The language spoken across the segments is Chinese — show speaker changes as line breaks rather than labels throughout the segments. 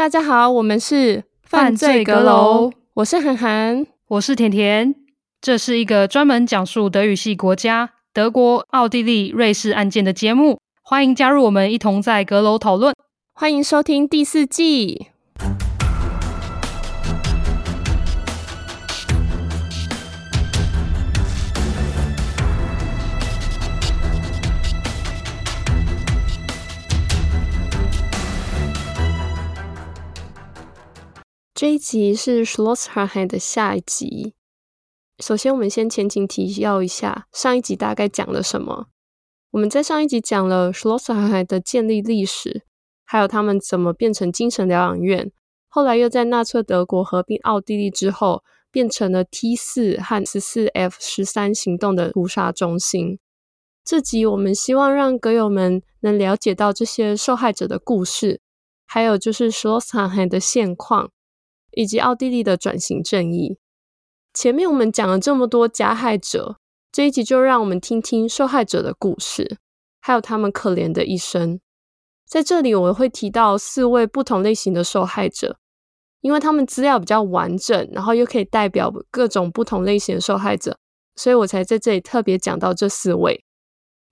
大家好，我们是
犯罪阁楼，
我是涵涵，
我是甜甜。这是一个专门讲述德语系国家德国、奥地利、瑞士案件的节目，欢迎加入我们，一同在阁楼讨论。
欢迎收听第四季。这一集是 Schloss Harheim 的下一集。首先，我们先前情提要一下上一集大概讲了什么。我们在上一集讲了 Schloss Harheim 的建立历史，还有他们怎么变成精神疗养院，后来又在纳粹德国合并奥地利之后，变成了 T 四和十四 F 十三行动的屠杀中心。这集我们希望让歌友们能了解到这些受害者的故事，还有就是 Schloss Harheim 的现况。以及奥地利的转型正义。前面我们讲了这么多加害者，这一集就让我们听听受害者的故事，还有他们可怜的一生。在这里，我会提到四位不同类型的受害者，因为他们资料比较完整，然后又可以代表各种不同类型的受害者，所以我才在这里特别讲到这四位。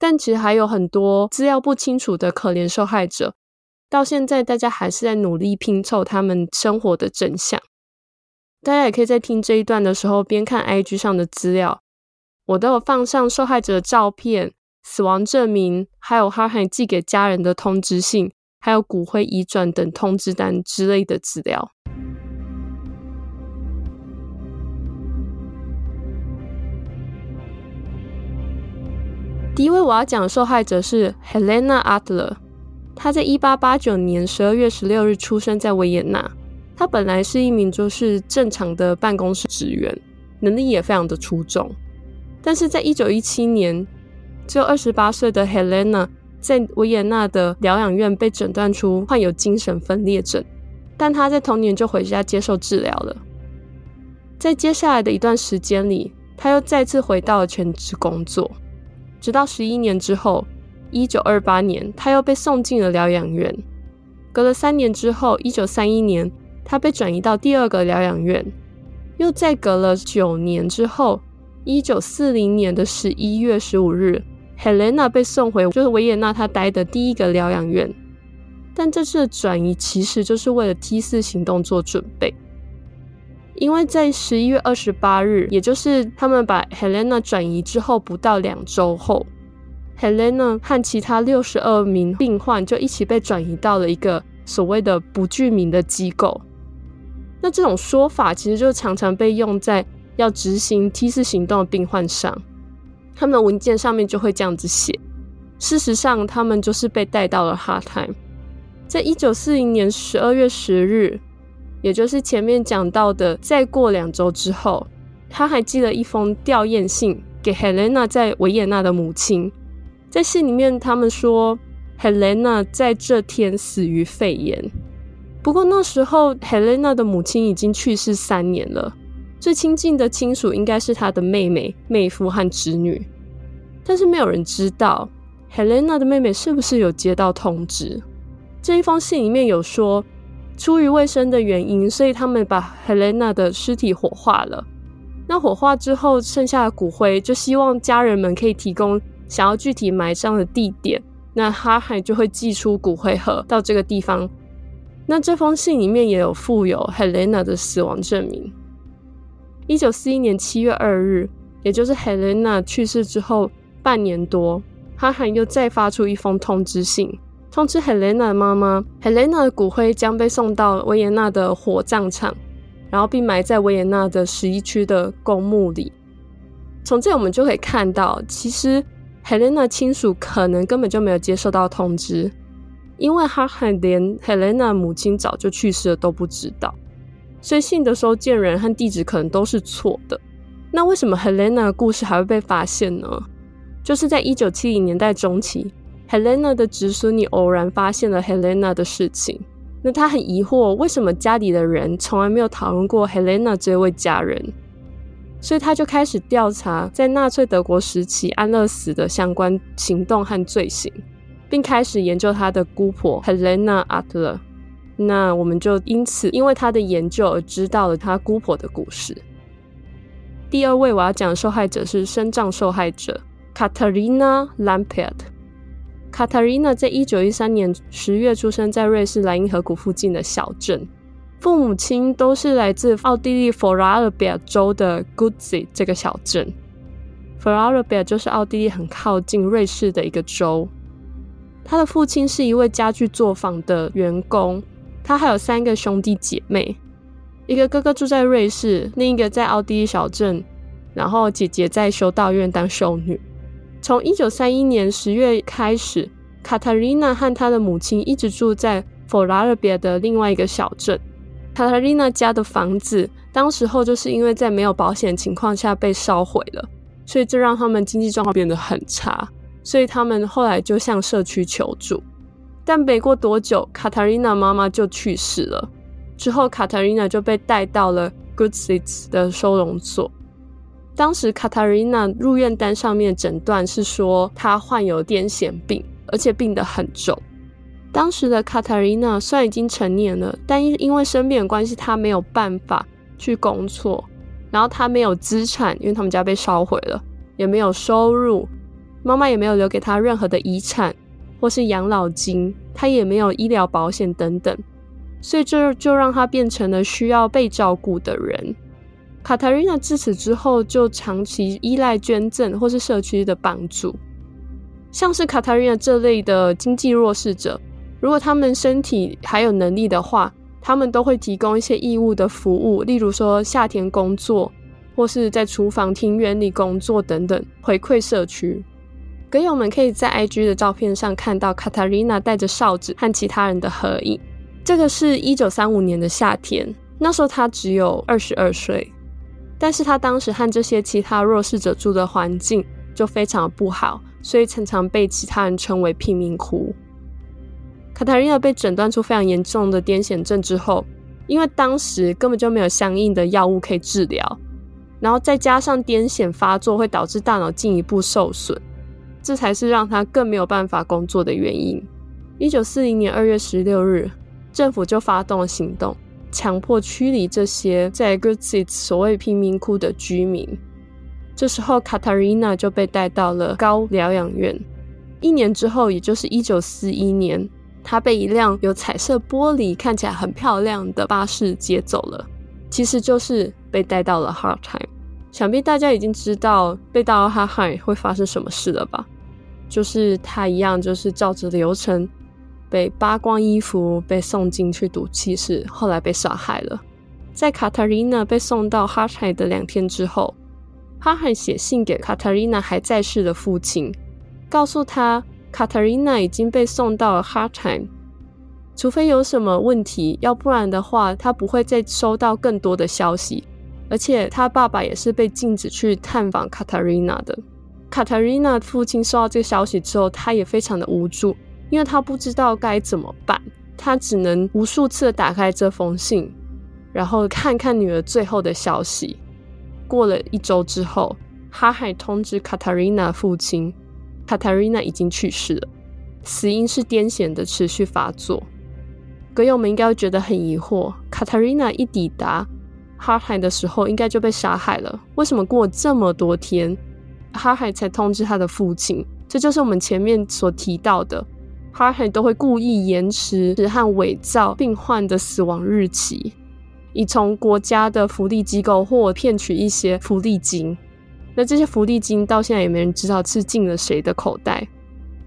但其实还有很多资料不清楚的可怜受害者。到现在，大家还是在努力拼凑他们生活的真相。大家也可以在听这一段的时候，边看 IG 上的资料，我都有放上受害者的照片、死亡证明，还有哈海寄给家人的通知信，还有骨灰移转等通知单之类的资料。第一位我要讲的受害者是 Helena Adler。他在一八八九年十二月十六日出生在维也纳。他本来是一名就是正常的办公室职员，能力也非常的出众。但是在一九一七年，只有二十八岁的 Helena 在维也纳的疗养院被诊断出患有精神分裂症，但他在同年就回家接受治疗了。在接下来的一段时间里，他又再次回到了全职工作，直到十一年之后。一九二八年，他又被送进了疗养院。隔了三年之后，一九三一年，他被转移到第二个疗养院。又再隔了九年之后，一九四零年的十一月十五日，Helena 被送回就是维也纳他待的第一个疗养院。但这次的转移其实就是为了 T 四行动做准备，因为在十一月二十八日，也就是他们把 Helena 转移之后不到两周后。Helena 和其他六十二名病患就一起被转移到了一个所谓的不具名的机构。那这种说法其实就常常被用在要执行 T 四行动的病患上，他们的文件上面就会这样子写。事实上，他们就是被带到了 Hard Time。在一九四零年十二月十日，也就是前面讲到的，再过两周之后，他还寄了一封吊唁信给 Helena 在维也纳的母亲。在信里面，他们说 Helena 在这天死于肺炎。不过那时候 Helena 的母亲已经去世三年了，最亲近的亲属应该是她的妹妹、妹夫和侄女。但是没有人知道 Helena 的妹妹是不是有接到通知。这一封信里面有说，出于卫生的原因，所以他们把 Helena 的尸体火化了。那火化之后剩下的骨灰，就希望家人们可以提供。想要具体埋葬的地点，那哈海就会寄出骨灰盒到这个地方。那这封信里面也有附有 Helena 的死亡证明。一九四一年七月二日，也就是 Helena 去世之后半年多，哈海又再发出一封通知信，通知 Helena 的妈妈，Helena 的骨灰将被送到维也纳的火葬场，然后并埋在维也纳的十一区的公墓里。从这我们就可以看到，其实。Helena 亲属可能根本就没有接受到通知，因为哈海连 Helena 母亲早就去世了都不知道，所以信的收件人和地址可能都是错的。那为什么 Helena 的故事还会被发现呢？就是在一九七零年代中期，Helena 的侄孙女偶然发现了 Helena 的事情，那他很疑惑，为什么家里的人从来没有讨论过 Helena 这位家人？所以他就开始调查在纳粹德国时期安乐死的相关行动和罪行，并开始研究他的姑婆 Helena Adler。那我们就因此因为他的研究而知道了他姑婆的故事。第二位我要讲受害者是身障受害者 Katarina Lampert。Katarina 在一九一三年十月出生在瑞士莱茵河谷附近的小镇，父母亲都是来自奥地利 Vorarlberg 州的 Gützig 这个小镇。Vorarlberg 就是奥地利很靠近瑞士的一个州。他的父亲是一位家具作坊的员工，他还有三个兄弟姐妹，一个哥哥住在瑞士，另一个在奥地利小镇，然后姐姐在修道院当修女。从一九三一年十月开始，卡塔琳娜和她的母亲一直住在佛拉尔别的另外一个小镇。卡塔琳娜家的房子当时候就是因为在没有保险情况下被烧毁了，所以这让他们经济状况变得很差。所以他们后来就向社区求助。但没过多久，卡塔琳娜妈妈就去世了。之后，卡塔琳娜就被带到了 Gützig 的收容所。当时卡塔琳娜入院单上面诊断是说她患有癫痫病，而且病得很重。当时的卡塔琳娜虽然已经成年了，但因因为生病的关系，她没有办法去工作，然后她没有资产，因为他们家被烧毁了，也没有收入，妈妈也没有留给她任何的遗产或是养老金，她也没有医疗保险等等，所以这就让她变成了需要被照顾的人。卡塔琳娜自此之后就长期依赖捐赠或是社区的帮助，像是卡塔琳娜这类的经济弱势者，如果他们身体还有能力的话，他们都会提供一些义务的服务，例如说夏天工作，或是在厨房、庭园里工作等等，回馈社区。阁友们可以在 IG 的照片上看到卡塔琳娜带着哨子和其他人的合影，这个是一九三五年的夏天，那时候她只有二十二岁。但是他当时和这些其他弱势者住的环境就非常不好，所以常常被其他人称为贫民窟。卡塔琳娜被诊断出非常严重的癫痫症之后，因为当时根本就没有相应的药物可以治疗，然后再加上癫痫发作会导致大脑进一步受损，这才是让他更没有办法工作的原因。一九四零年二月十六日，政府就发动了行动。强迫驱离这些在 Gützig 所谓贫民窟的居民。这时候，卡塔琳娜就被带到了高疗养院。一年之后，也就是一九四一年，他被一辆有彩色玻璃、看起来很漂亮的巴士接走了。其实就是被带到了 Hard Time。想必大家已经知道被带到 Hard Time 会发生什么事了吧？就是他一样，就是照着流程。被扒光衣服，被送进去毒气室，后来被杀害了。在卡塔琳娜被送到 Hard Time 的两天之后，哈海写信给卡塔琳娜还在世的父亲，告诉他卡塔琳娜已经被送到了哈海，除非有什么问题，要不然的话，他不会再收到更多的消息。而且他爸爸也是被禁止去探访卡塔琳娜的。卡塔琳娜父亲收到这个消息之后，他也非常的无助。因为他不知道该怎么办，他只能无数次的打开这封信，然后看看女儿最后的消息。过了一周之后，哈海通知卡塔琳娜父亲，卡塔琳娜已经去世了，死因是癫痫的持续发作。阁友们应该会觉得很疑惑，卡塔琳娜一抵达哈海的时候，应该就被杀害了，为什么过这么多天，哈海才通知他的父亲？这就是我们前面所提到的。哈海都会故意延迟和伪造病患的死亡日期，以从国家的福利机构或骗取一些福利金。那这些福利金到现在也没人知道是进了谁的口袋。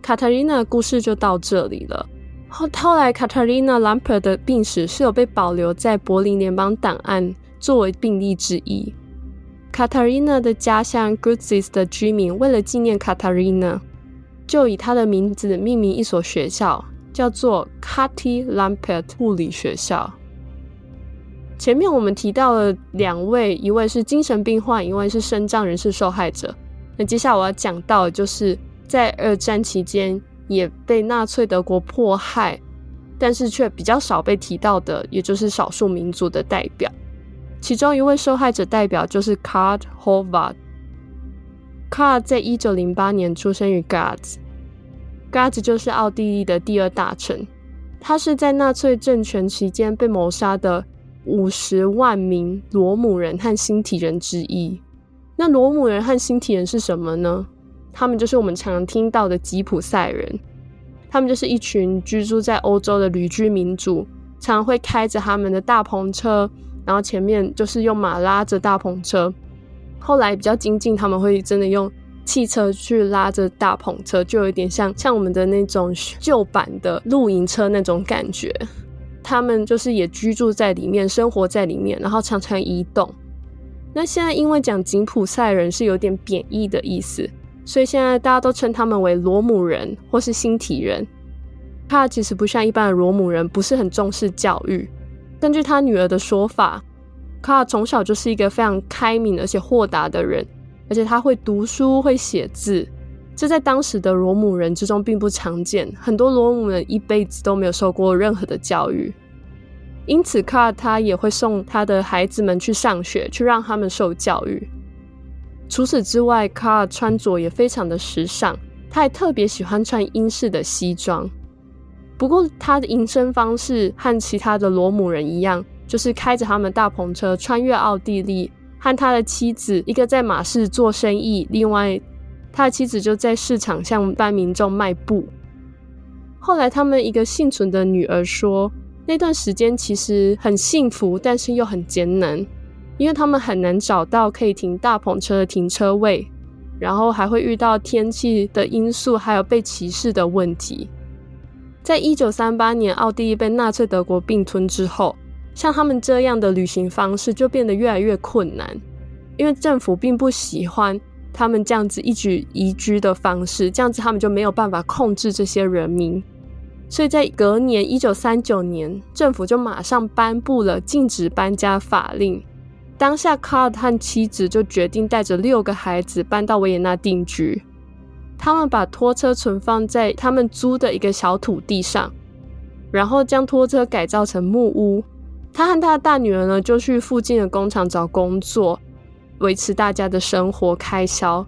卡塔琳娜的故事就到这里了。后后来，卡塔琳娜·兰珀的病史是有被保留在柏林联邦档案作为病例之一。卡塔琳娜的家乡 Gützig 的居民为了纪念卡塔琳娜。就以他的名字命名一所学校，叫做 Kati Lampert 护理学校。前面我们提到了两位，一位是精神病患，一位是身障人士受害者。那接下来我要讲到就是在二战期间也被纳粹德国迫害，但是却比较少被提到的，也就是少数民族的代表。其中一位受害者代表就是 Karl Hovard。Karl 在一九零八年出生于 g a z g a z 就是奥地利的第二大城，他是在纳粹政权期间被谋杀的五十万名罗姆人和星体人之一。那罗姆人和星体人是什么呢？他们就是我们常听到的吉普赛人。他们就是一群居住在欧洲的旅居民族，常常会开着他们的大篷车，然后前面就是用马拉着大篷车。后来比较精进，他们会真的用汽车去拉着大篷车，就有点像像我们的那种旧版的露营车那种感觉。他们就是也居住在里面，生活在里面，然后常常移动。那现在因为讲吉普赛人是有点贬义的意思。所以现在大家都称他们为罗姆人或是星体人。卡其实不像一般的罗姆人，不是很重视教育。根据他女儿的说法，卡尔从小就是一个非常开明而且豁达的人，而且他会读书会写字，这在当时的罗姆人之中并不常见。很多罗姆人一辈子都没有受过任何的教育，因此卡尔他也会送他的孩子们去上学，去让他们受教育。除此之外，卡尔穿着也非常的时尚，他还特别喜欢穿英式的西装。不过，他的营生方式和其他的罗姆人一样，就是开着他们大篷车穿越奥地利，和他的妻子一个在马市做生意，另外他的妻子就在市场向一般民众卖布。后来，他们一个幸存的女儿说，那段时间其实很幸福，但是又很艰难。因为他们很难找到可以停大篷车的停车位，然后还会遇到天气的因素，还有被歧视的问题。在一九三八年，奥地利被纳粹德国并吞之后，像他们这样的旅行方式就变得越来越困难，因为政府并不喜欢他们这样子一举移居的方式，这样子他们就没有办法控制这些人民。所以在隔年一九三九年，政府就马上颁布了禁止搬家法令。当下，卡尔和妻子就决定带着六个孩子搬到维也纳定居。他们把拖车存放在他们租的一个小土地上，然后将拖车改造成木屋。他和他的大女儿呢，就去附近的工厂找工作，维持大家的生活开销。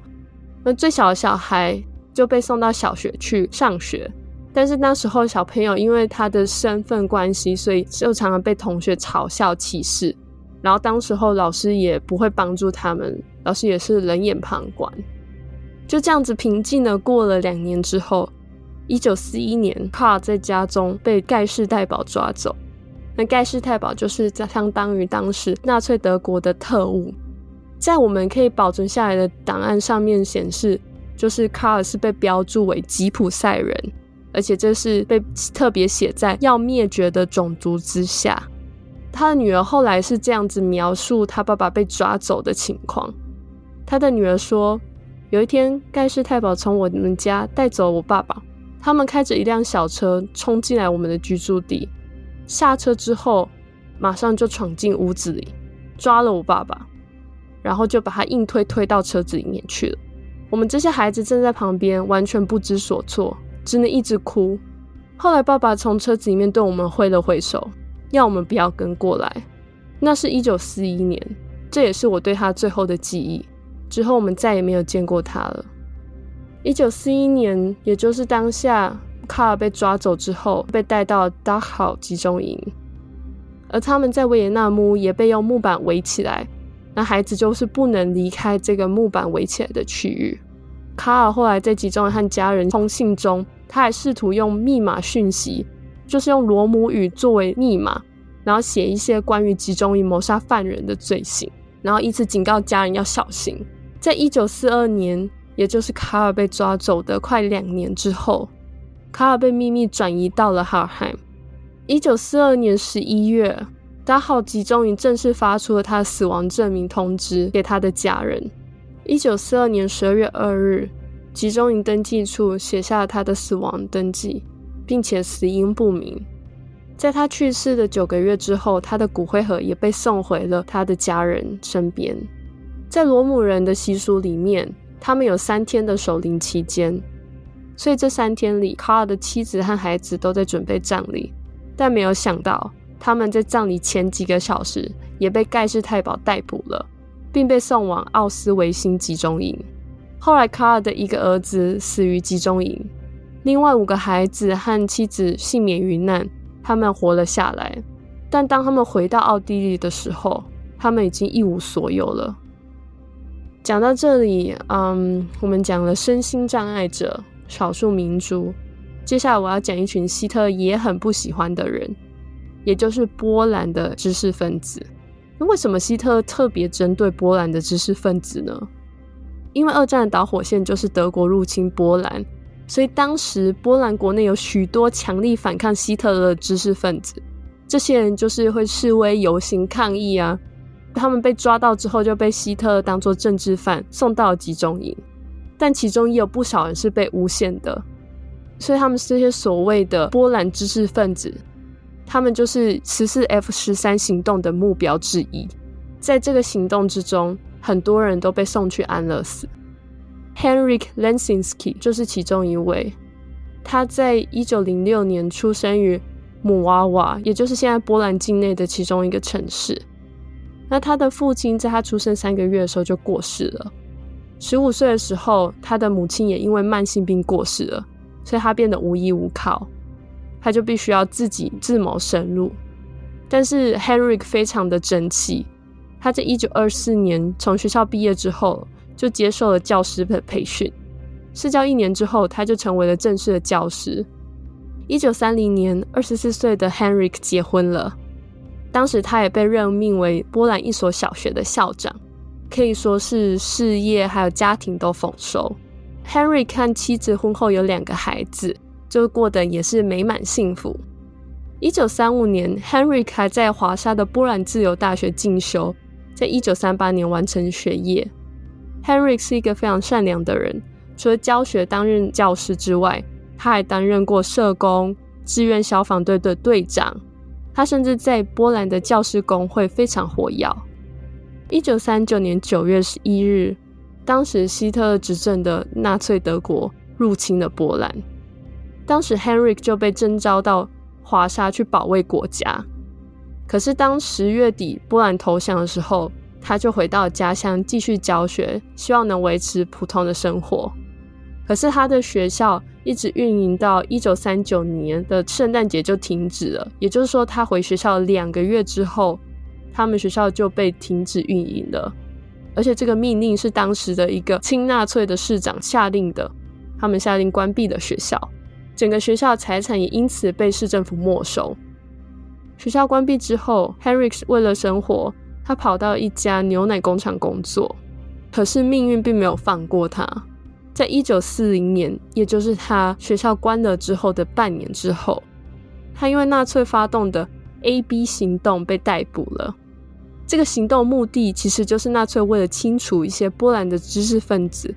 那最小的小孩就被送到小学去上学，但是那时候小朋友因为他的身份关系，所以就常常被同学嘲笑歧视。然后当时候老师也不会帮助他们，老师也是冷眼旁观。就这样子平静的过了两年之后，一九四一年，卡尔在家中被盖世太保抓走。那盖世太保就是相当于当时纳粹德国的特务，在我们可以保存下来的档案上面显示，就是卡尔是被标注为吉普赛人，而且这是被特别写在要灭绝的种族之下。他的女儿后来是这样子描述他爸爸被抓走的情况。他的女儿说，有一天盖世太保从我们家带走我爸爸，他们开着一辆小车冲进来我们的居住地，下车之后马上就闯进屋子里，抓了我爸爸，然后就把他硬推推到车子里面去了。我们这些孩子站在旁边，完全不知所措，只能一直哭。后来爸爸从车子里面对我们挥了挥手。要我们不要跟过来，那是一九四一年，这也是我对他最后的记忆。之后我们再也没有见过他了。一九四一年，也就是当下卡尔被抓走之后，被带到达考集中营，而他们在维也纳木也被用木板围起来，那孩子就是不能离开这个木板围起来的区域。卡尔后来在集中和家人通信中，他还试图用密码讯息。就是用罗姆语作为密码，然后写一些关于集中营谋杀犯人的罪行，然后以此警告家人要小心。在一九四二年，也就是卡尔被抓走的快两年之后，卡尔被秘密转移到了哈尔海。一九四二年十一月，达豪集中营正式发出了他的死亡证明通知给他的家人。一九四二年十二月二日，集中营登记处写下了他的死亡登记。并且死因不明。在他去世的九个月之后，他的骨灰盒也被送回了他的家人身边。在罗姆人的习俗里面，他们有三天的守灵期间，所以这三天里，卡尔的妻子和孩子都在准备葬礼。但没有想到，他们在葬礼前几个小时也被盖世太保逮捕了，并被送往奥斯维辛集中营。后来，卡尔的一个儿子死于集中营。另外五个孩子和妻子幸免于难，他们活了下来。但当他们回到奥地利的时候，他们已经一无所有了。讲到这里，嗯，我们讲了身心障碍者、少数民族。接下来我要讲一群希特也很不喜欢的人，也就是波兰的知识分子。那为什么希特勒特别针对波兰的知识分子呢？因为二战的导火线就是德国入侵波兰，所以当时波兰国内有许多强力反抗希特勒的知识分子，这些人就是会示威游行抗议啊。他们被抓到之后，就被希特勒当作政治犯送到集中营，但其中也有不少人是被诬陷的，所以他们这些所谓的波兰知识分子，他们就是十四 F 十三行动的目标之一。在这个行动之中，很多人都被送去安乐死。Henryk Lensinski 就是其中一位，他在一九零六年出生于姆瓦瓦，也就是现在波兰境内的其中一个城市。那他的父亲在他出生三个月的时候就过世了。十五岁的时候，他的母亲也因为慢性病过世了，所以他变得无依无靠，他就必须要自己自谋生路。但是 Henryk 非常的争气，他在一九二四年从学校毕业之后，就接受了教师的培训，试教一年之后，他就成为了正式的教师。一九三零年，二十四岁的 Henryk 结婚了。当时他也被任命为波兰一所小学的校长，可以说是事业还有家庭都丰收。Henry 看妻子婚后有两个孩子，就过得也是美满幸福。一九三五年，Henry 还在华沙的波兰自由大学进修，在一九三八年完成学业。Henry 是一个非常善良的人，除了教学担任教师之外，他还担任过社工、志愿消防队的队长。他甚至在波兰的教师工会非常活跃。一九三九年九月十一日，当时希特勒执政的纳粹德国入侵了波兰，当时 Henryk 就被征召到华沙去保卫国家。可是当十月底波兰投降的时候，他就回到家乡继续教学，希望能维持普通的生活。可是他的学校一直运营到一九三九年的圣诞节就停止了，也就是说，他回学校两个月之后，他们学校就被停止运营了。而且这个命令是当时的一个亲纳粹的市长下令的，他们下令关闭了学校，整个学校财产也因此被市政府没收。学校关闭之后，Henryk 为了生活，他跑到一家牛奶工厂工作，可是命运并没有放过他。在一九四零年，也就是他学校关了之后的半年之后，他因为纳粹发动的 AB 行动被逮捕了。这个行动目的其实就是纳粹为了清除一些波兰的知识分子，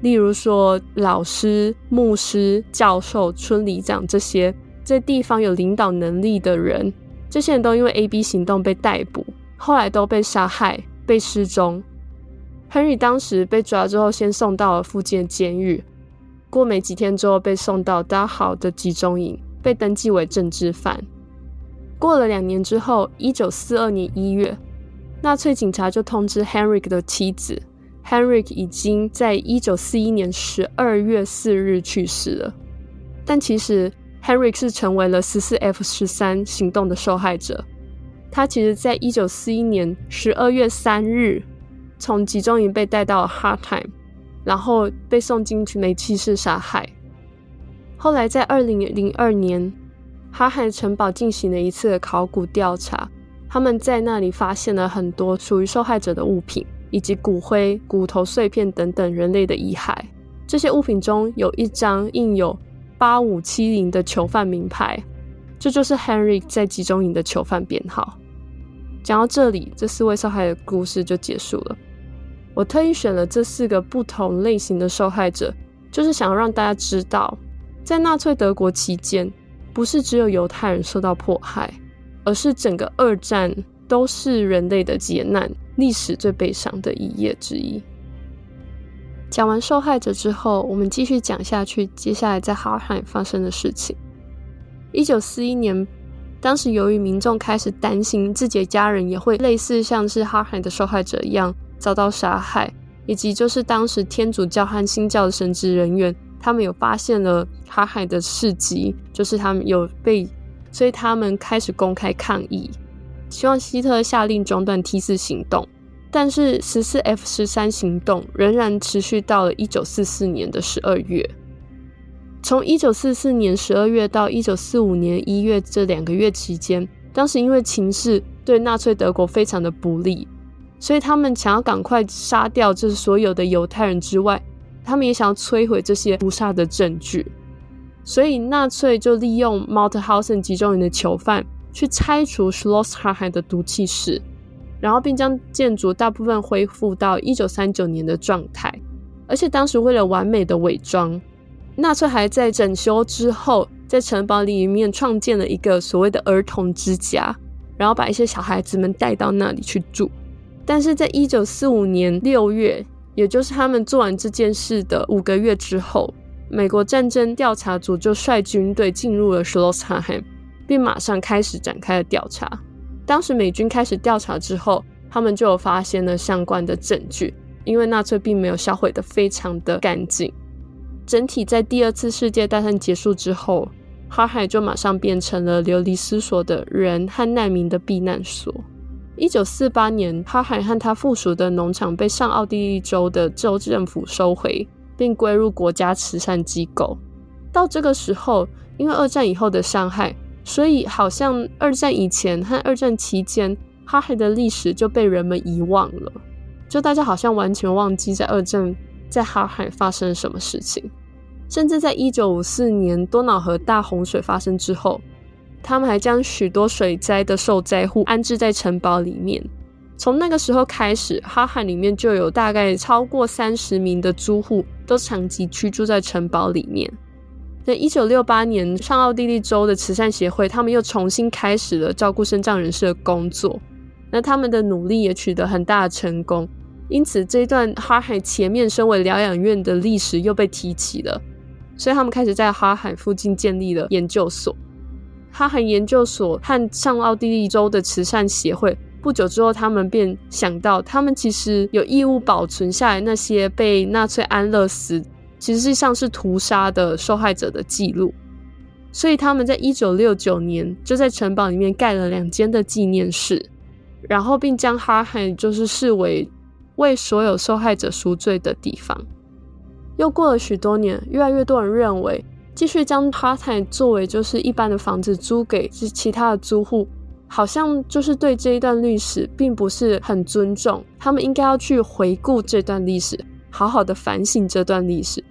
例如说老师、牧师、教授、村里长这些在地方有领导能力的人，这些人都因为 AB 行动被逮捕，后来都被杀害、被失踪。亨利当时被抓之后，先送到了附近的监狱，过没几天之后被送到达豪的集中营，被登记为政治犯。过了两年之后，一九四二年一月，纳粹警察就通知 Henry 的妻子 Henrik 已经在一九四一年十二月四日去世了。但其实 Henrik 是成为了十四 F 十三行动的受害者。他其实在一九四一年十二月三日。从集中营被带到了 Hardtime，然后被送进去煤气室杀害。后来在二零零二年哈海城堡进行了一次的考古调查，他们在那里发现了很多属于受害者的物品，以及骨灰、骨头碎片等等人类的遗骸。这些物品中有一张印有八五七零的囚犯名牌，这就是 Henry 在集中营的囚犯编号。讲到这里，这四位受害的故事就结束了。我特意选了这四个不同类型的受害者，就是想要让大家知道，在纳粹德国期间，不是只有犹太人受到迫害，而是整个二战都是人类的劫难，历史最悲伤的一页之一。讲完受害者之后，我们继续讲下去，接下来在哈尔海发生的事情。一九四一年，当时由于民众开始担心自己的家人也会类似像是哈尔海的受害者一样。遭到杀害，以及就是当时天主教和新教的神职人员，他们有发现了哈海的事迹，就是他们有被所以他们开始公开抗议，希望希特下令中断 T 四行动。但是十四 F 十三行动仍然持续到了一九四四年的十二月。从一九四四年十二月到一九四五年一月这两个月期间，当时因为情势对纳粹德国非常的不利，所以他们想要赶快杀掉这所有的犹太人之外，他们也想要摧毁这些屠杀的证据。所以纳粹就利用 Mauthausen 集中营的囚犯去拆除 Schloss Hartheim 的毒气室。然后，并将建筑大部分恢复到一九三九年的状态。而且，当时为了完美的伪装，纳粹还在整修之后，在城堡里面创建了一个所谓的儿童之家，然后把一些小孩子们带到那里去住。但是在一九四五年六月，也就是他们做完这件事的五个月之后，美国战争调查组就率军队进入了 Schloss Hartheim，并马上开始展开了调查。当时美军开始调查之后，他们就有发现了相关的证据，因为纳粹并没有销毁得非常的干净。整体在第二次世界大战结束之后，哈海就马上变成了流离失所的人和难民的避难所。一九四八年，哈海和他附属的农场被上奥地利州的州政府收回，并归入国家慈善机构。到这个时候，因为二战以后的伤害。所以，好像二战以前和二战期间，哈海的历史就被人们遗忘了。就大家好像完全忘记在二战在哈海发生什么事情。甚至在一九五四年多瑙河大洪水发生之后，他们还将许多水灾的受灾户安置在城堡里面。从那个时候开始，哈海里面就有大概超过三十名的租户都长期居住在城堡里面。在一九六八年，上奥地利州的慈善协会，他们又重新开始了照顾身障人士的工作。那他们的努力也取得很大的成功，因此这一段哈海前面身为疗养院的历史又被提起了。所以他们开始在哈海附近建立了研究所。哈海研究所和上奥地利州的慈善协会不久之后，他们便想到，他们其实有义务保存下来那些被纳粹安乐死。其实际上是屠杀的受害者的记录，所以他们在一九六九年就在城堡里面盖了两间的纪念室，然后并将哈海就是视为为所有受害者赎罪的地方。又过了许多年，越来越多人认为，继续将哈海作为就是一般的房子租给其他的租户，好像就是对这一段历史并不是很尊重，他们应该要去回顾这段历史。好好的反省这段历史，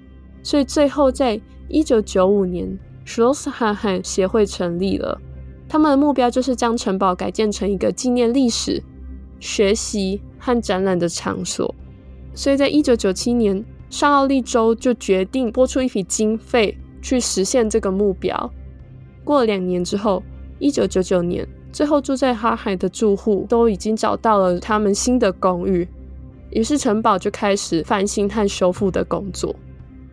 所以最后在一九九五年 shlosshahe 协会成立了。他们的目标就是将城堡改建成一个纪念历史、学习和展览的场所。所以在一九九七年，上奥利州就决定拨出一笔经费去实现这个目标。过了两年之后，一九九九年，最后住在哈海的住户都已经找到了他们新的公寓。于是城堡就开始翻新和修复的工作。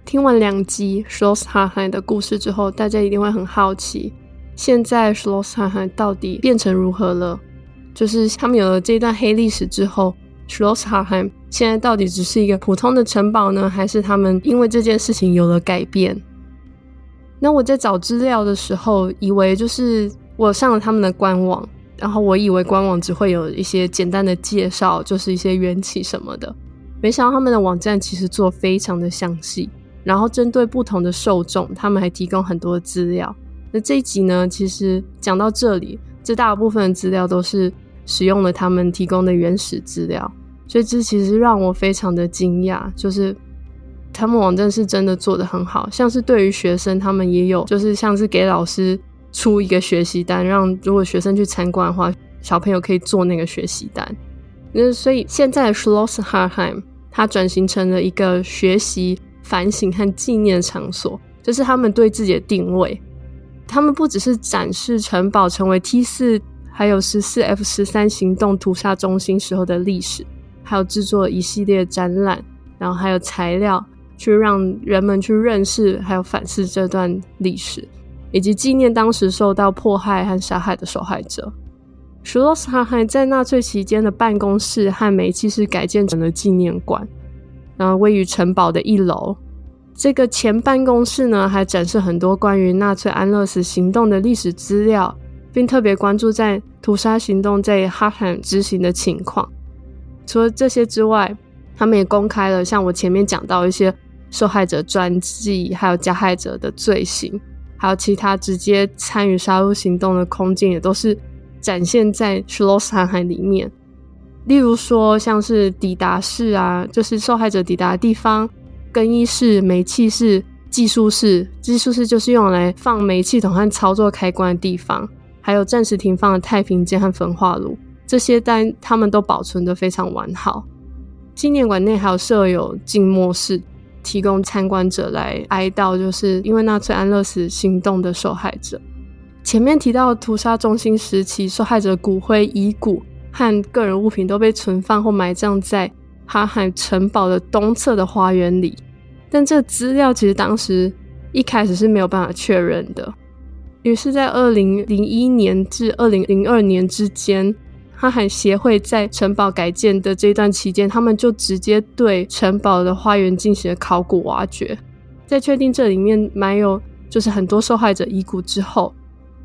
听完两集 Schloss Harheim 的故事之后，大家一定会很好奇，现在 Schloss Harheim 到底变成如何了？就是他们有了这段黑历史之后，Schloss Harheim 现在到底只是一个普通的城堡呢，还是他们因为这件事情有了改变？那我在找资料的时候，以为就是我上了他们的官网。然后我以为官网只会有一些简单的介绍，就是一些缘起什么的，没想到他们的网站其实做非常的详细，然后针对不同的受众，他们还提供很多的资料。那这一集呢，其实讲到这里，这大部分的资料都是使用了他们提供的原始资料，所以这其实让我非常的惊讶，就是他们网站是真的做得很好，像是对于学生，他们也有就是像是给老师。出一个学习单，让如果学生去参观的话，小朋友可以做那个学习单。那所以现在 Schloss h a r h e i m 它转型成了一个学习、反省和纪念场所，这、是他们对自己的定位。他们不只是展示城堡成为 T 四还有十四 F 十三行动屠杀中心时候的历史，还有制作一系列展览，然后还有材料去让人们去认识还有反思这段历史。以及纪念当时受到迫害和杀害的受害者。舒罗斯还还在纳粹期间的办公室和煤气室改建成了纪念馆，然后位于城堡的一楼。这个前办公室呢，还展示很多关于纳粹安乐死行动的历史资料，并特别关注在屠杀行动在哈罕执行的情况。除了这些之外，他们也公开了像我前面讲到一些受害者传记，还有加害者的罪行，还有其他直接参与杀戮行动的空间，也都是展现在 Schloss Hanau 里面。例如说，像是抵达室啊，就是受害者抵达的地方；更衣室、煤气室、技术室，技术室就是用来放煤气桶和操作开关的地方。还有暂时停放的太平间和焚化炉，这些单他们都保存得非常完好。纪念馆内还有设有静默室，提供参观者来哀悼，就是因为纳粹安乐死行动的受害者。前面提到屠杀中心时期，受害者骨灰、遗骨和个人物品都被存放或埋葬在哈海城堡的东侧的花园里，但这资料其实当时一开始是没有办法确认的。于是，在二零零一年至二零零二年之间，哈海协会在城堡改建的这段期间，他们就直接对城堡的花园进行了考古挖掘。在确定这里面埋有就是很多受害者遗骨之后，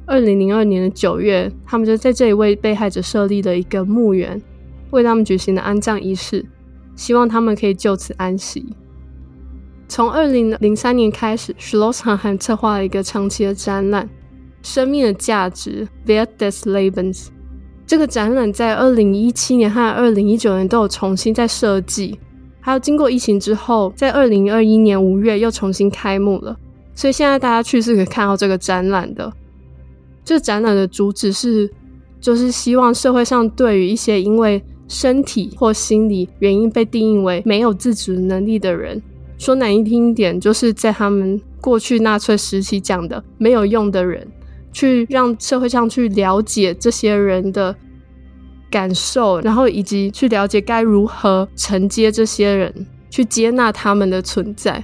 二零零二年的九月，他们就在这里为被害者设立了一个墓园，为他们举行了安葬仪式，希望他们可以就此安息。从二零零三年开始，Schloss Harheim 策划了一个长期的展览。生命的价值 Wert des Lebens 这个展览在二零一七年和二零一九年都有重新再设计，还有经过疫情之后，在二零二一年五月又重新开幕了。所以现在大家去是可以看到这个展览的。这展览的主旨是，就是希望社会上对于一些因为身体或心理原因被定义为没有自主能力的人，说难听一点，就是在他们过去纳粹时期讲的没有用的人。去让社会上去了解这些人的感受，然后以及去了解该如何承接这些人，去接纳他们的存在。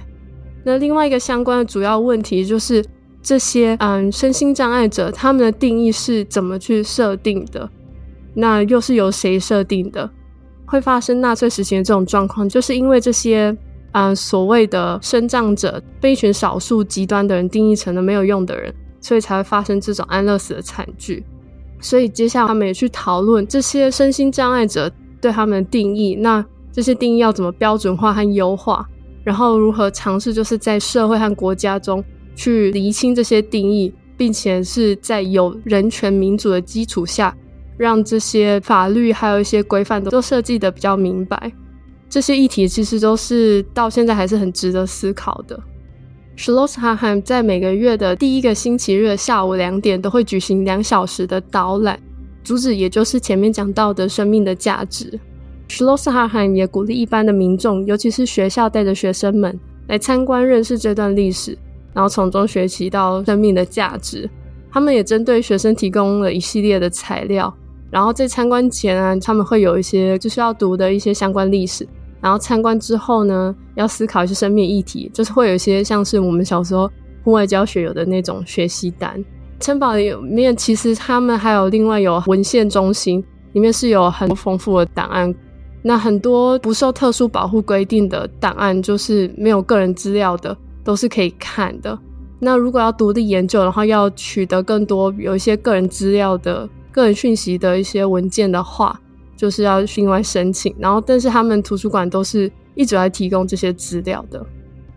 那另外一个相关的主要问题就是，这些嗯身心障碍者他们的定义是怎么去设定的？那又是由谁设定的？会发生纳粹实行的这种状况，就是因为这些嗯所谓的身障者被一群少数极端的人定义成了没有用的人。所以才会发生这种安乐死的惨剧。所以接下来他们也去讨论这些身心障碍者对他们的定义，那这些定义要怎么标准化和优化，然后如何尝试就是在社会和国家中去厘清这些定义，并且是在有人权民主的基础下，让这些法律还有一些规范都都设计的比较明白。这些议题其实都是到现在还是很值得思考的。Schloss Harhan 在每个月的第一个星期日的下午两点都会举行两小时的导览，主旨也就是前面讲到的生命的价值。Schloss Harhan 也鼓励一般的民众，尤其是学校带着学生们来参观认识这段历史，然后从中学习到生命的价值。他们也针对学生提供了一系列的材料，然后在参观前啊，他们会有一些就是要读的一些相关历史。然后参观之后呢，要思考一些生命议题，就是会有一些像是我们小时候户外教学有的那种学习单。城堡里面其实他们还有另外有文献中心，里面是有很丰富的档案。那很多不受特殊保护规定的档案，就是没有个人资料的，都是可以看的。那如果要独立研究，然后要取得更多有一些个人资料的个人讯息的一些文件的话，就是要另外申请，然后但是他们图书馆都是一直在提供这些资料的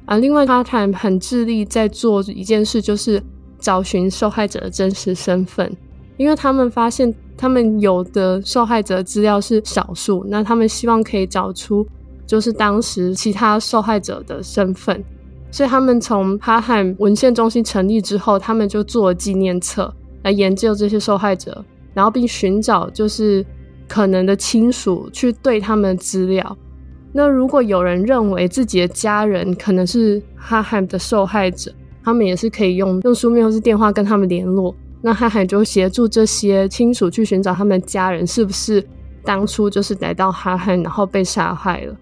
啊。另外，他很很致力在做一件事，就是找寻受害者的真实身份，因为他们发现他们有的受害者资料是少数，那他们希望可以找出就是当时其他受害者的身份，所以他们从哈罕文献中心成立之后，他们就做了纪念册来研究这些受害者，然后并寻找就是。可能的亲属去对他们资料。那如果有人认为自己的家人可能是哈罕的受害者，他们也是可以用用书面或是电话跟他们联络。那哈海就协助这些亲属去寻找他们的家人是不是当初就是来到哈罕然后被杀害了。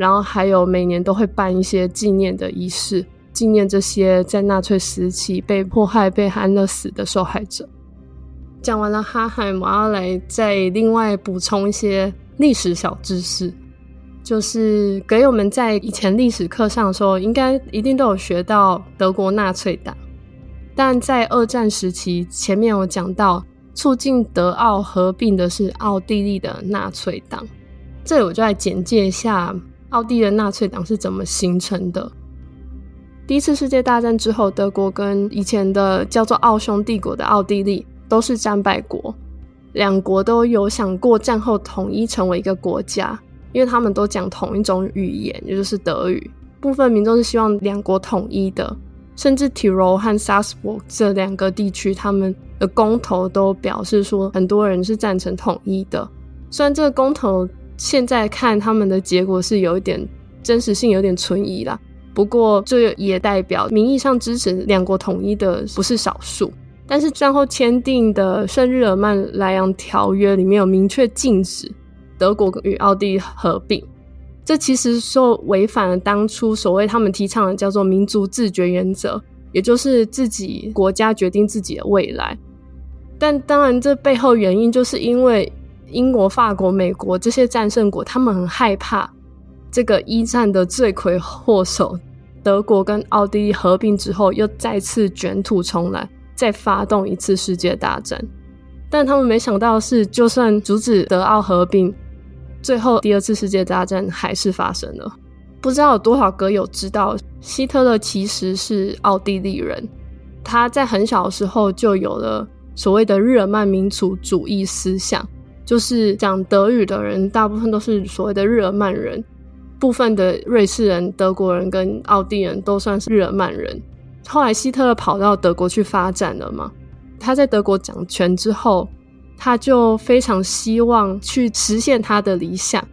然后还有每年都会办一些纪念的仪式，纪念这些在纳粹时期被迫害、被安乐死的受害者。讲完了哈海，我要来再另外补充一些历史小知识。就是给我们在以前历史课上的时候，应该一定都有学到德国纳粹党。但在二战时期，前面有讲到促进德奥合并的是奥地利的纳粹党。这里我就来简介一下奥地利的纳粹党是怎么形成的。第一次世界大战之后，德国跟以前的叫做奥匈帝国的奥地利都是战败国，两国都有想过战后统一成为一个国家，因为他们都讲同一种语言，也就是德语。部分民众是希望两国统一的，甚至提罗和萨斯堡这两个地区，他们的公投都表示说，很多人是赞成统一的。虽然这个公投现在看他们的结果是有一点真实性，有点存疑啦。不过，这也代表名义上支持两国统一的不是少数。但是战后签订的圣日耳曼莱阳条约里面有明确禁止德国与奥地利合并，这其实说违反了当初所谓他们提倡的叫做民族自决原则，也就是自己国家决定自己的未来。但当然，这背后原因就是因为英国、法国、美国这些战胜国，他们很害怕。这个一战的罪魁祸首，德国跟奥地利合并之后，又再次卷土重来，再发动一次世界大战。但他们没想到的是，就算阻止德奥合并，最后第二次世界大战还是发生了。不知道有多少歌友知道，希特勒其实是奥地利人，他在很小的时候就有了所谓的日耳曼民族主义思想，就是讲德语的人大部分都是所谓的日耳曼人。部分的瑞士人、德国人跟奥地人都算是日耳曼人。后来希特勒跑到德国去发展了嘛？他在德国掌权之后，他就非常希望去实现他的理想。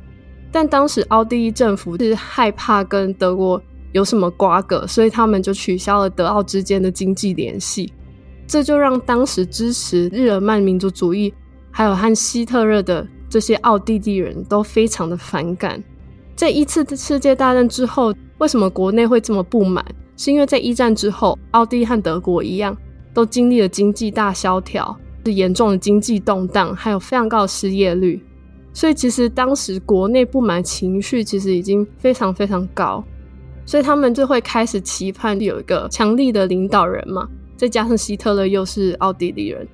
但当时奥地利政府是害怕跟德国有什么瓜葛，所以他们就取消了德奥之间的经济联系。这就让当时支持日耳曼民族主义还有和希特勒的这些奥地利人都非常的反感。在一次世界大战之后，为什么国内会这么不满？是因为在一战之后，奥地利和德国一样，都经历了经济大萧条，是严重的经济动荡，还有非常高的失业率。所以其实当时国内不满情绪其实已经非常非常高，所以他们就会开始期盼有一个强力的领导人嘛。再加上希特勒又是奥地利人，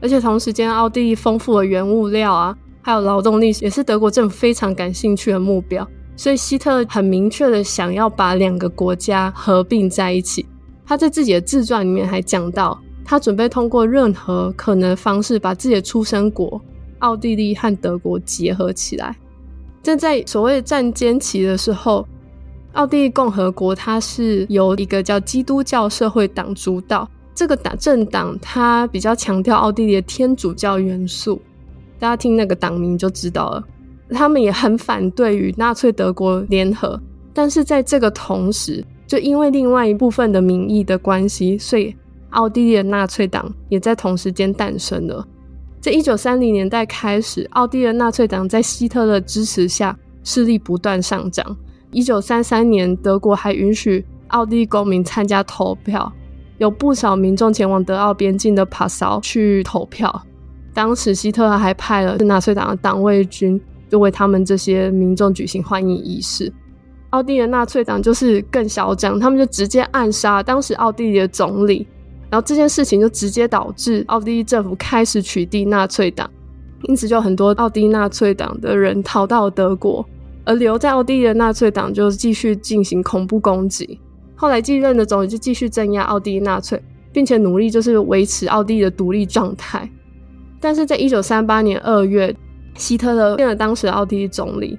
而且同时间奥地利丰富的原物料啊，还有劳动力也是德国政府非常感兴趣的目标。所以希特很明确的想要把两个国家合并在一起。他在自己的自传里面还讲到，他准备通过任何可能方式把自己的出生国奥地利和德国结合起来。正在所谓战间期的时候，奥地利共和国它是由一个叫基督教社会党主导，这个党政党它比较强调奥地利的天主教元素，大家听那个党名就知道了。他们也很反对与纳粹德国联合，但是在这个同时，就因为另外一部分的民意的关系，所以奥地利的纳粹党也在同时间诞生了。在一九三零年代开始，奥地利的纳粹党在希特勒支持下势力不断上涨。一九三三年，德国还允许奥地利公民参加投票，有不少民众前往德奥边境的帕萨去投票。当时希特勒还派了纳粹党的党卫军。就为他们这些民众举行欢迎仪式。奥地利的纳粹党就是更嚣张，他们就直接暗杀当时奥地利的总理，然后这件事情就直接导致奥地利政府开始取缔纳粹党，因此就很多奥地利纳粹党的人逃到德国，而留在奥地利的纳粹党就继续进行恐怖攻击。后来继任的总理就继续镇压奥地利纳粹，并且努力就是维持奥地利的独立状态。但是在一九三八年二月。希特勒变了当时奥地利总理，